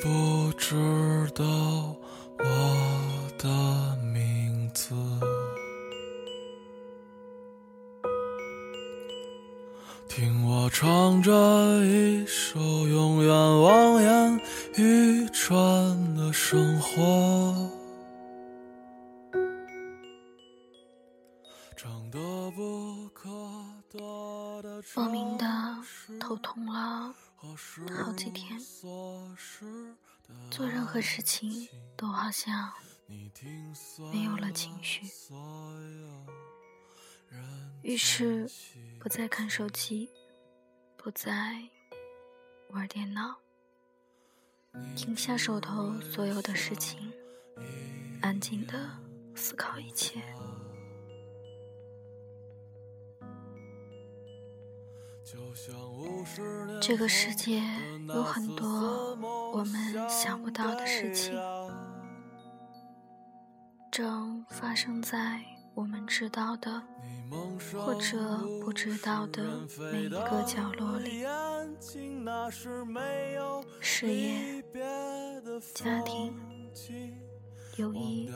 不知道我的名字。听我唱着一首永远望眼欲穿的生活。莫名的头痛了好几天，做任何事情都好像没有了情绪，于是不再看手机，不再玩电脑，停下手头所有的事情，安静的思考一切。这个世界有很多我们想不到的事情，正发生在我们知道的或者不知道的每一个角落里。事业、家庭、友谊、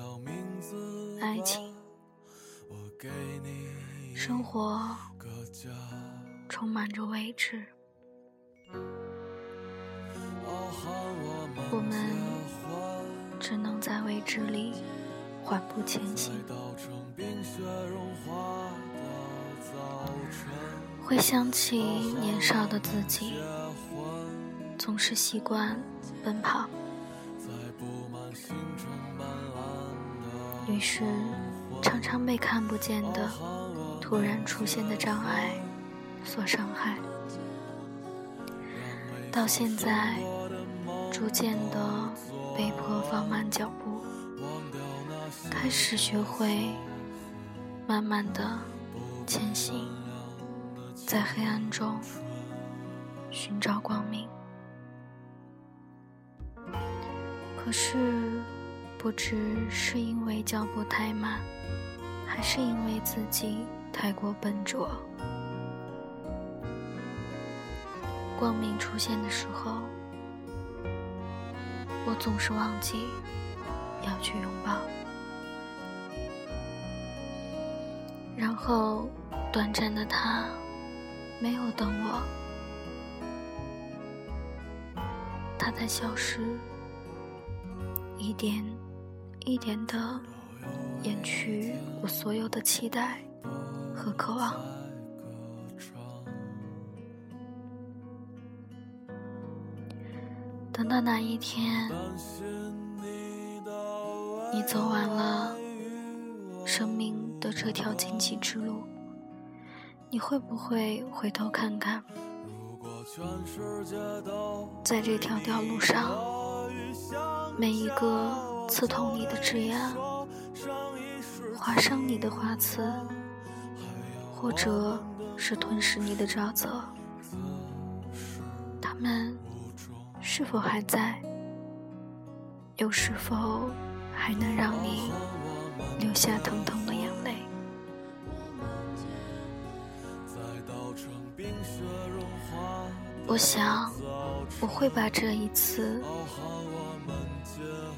爱情、生活。充满着未知，我们只能在未知里缓步前行。会想起年少的自己，总是习惯奔跑，于是常常被看不见的突然出现的障碍。所伤害，到现在逐渐的被迫放慢脚步，开始学会慢慢的前行，在黑暗中寻找光明。可是，不知是因为脚步太慢，还是因为自己太过笨拙。光明出现的时候，我总是忘记要去拥抱，然后短暂的他没有等我，他在消失，一点一点的掩去我所有的期待和渴望。等到哪一天，你走完了生命的这条荆棘之路，你会不会回头看看，在这条条路上，每一个刺痛你的枝桠，划伤你的花刺，或者是吞噬你的沼泽，他们。是否还在？又是否还能让你流下疼痛的眼泪？我想，我会把这一次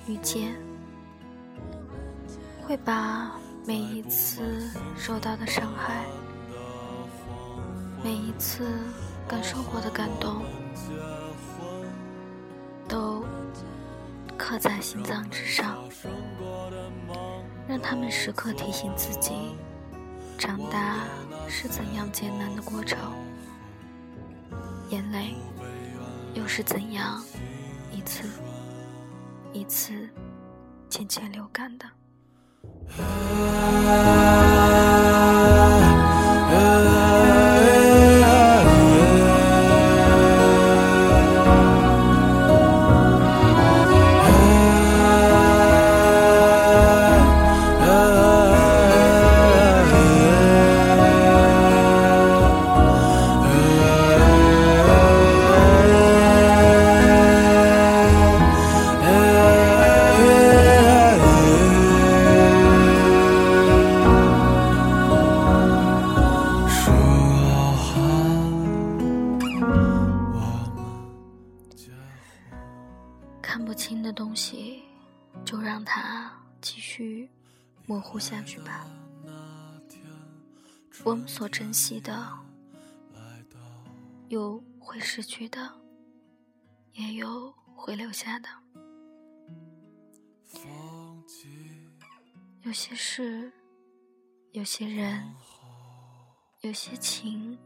遇见，会把每一次受到的伤害，每一次感受过的感动。刻在心脏之上，让他们时刻提醒自己，长大是怎样艰难的过程，眼泪又是怎样一次一次渐渐流干的。的东西，就让它继续模糊下去吧。我们所珍惜的，有会失去的，也有会留下的。有些事，有些人，有些情，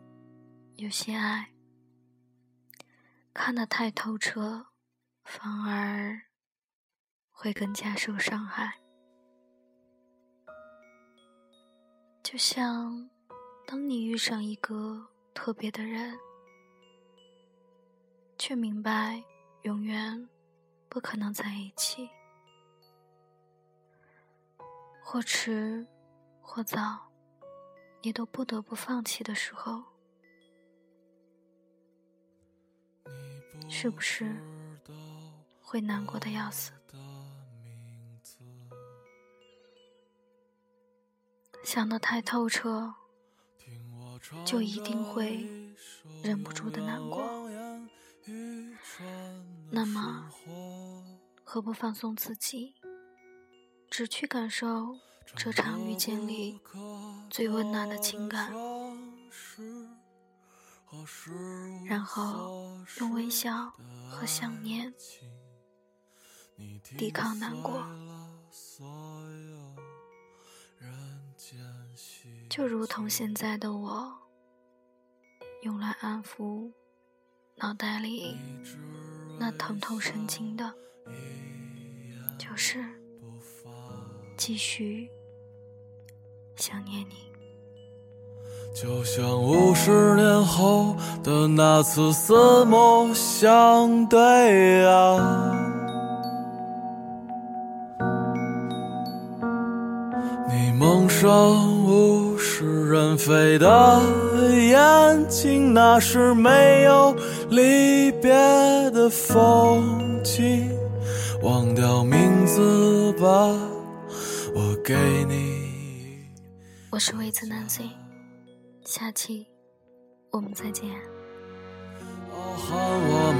有些爱，看得太透彻，反而会更加受伤害。就像，当你遇上一个特别的人，却明白永远不可能在一起。或迟，或早，你都不得不放弃的时候，是不是会难过的要死？想得太透彻，就一定会忍不住的难过。那么，何不放松自己？只去感受这场遇见里最温暖的情感，然后用微笑和想念抵抗难过，就如同现在的我，用来安抚脑袋里那疼痛神经的，就是。继续想念你，就像五十年后的那次四目相对啊！你蒙上物是人非的眼睛，那是没有离别的风景。忘掉名字吧。我给你。我是魏子南下期我们再见。傲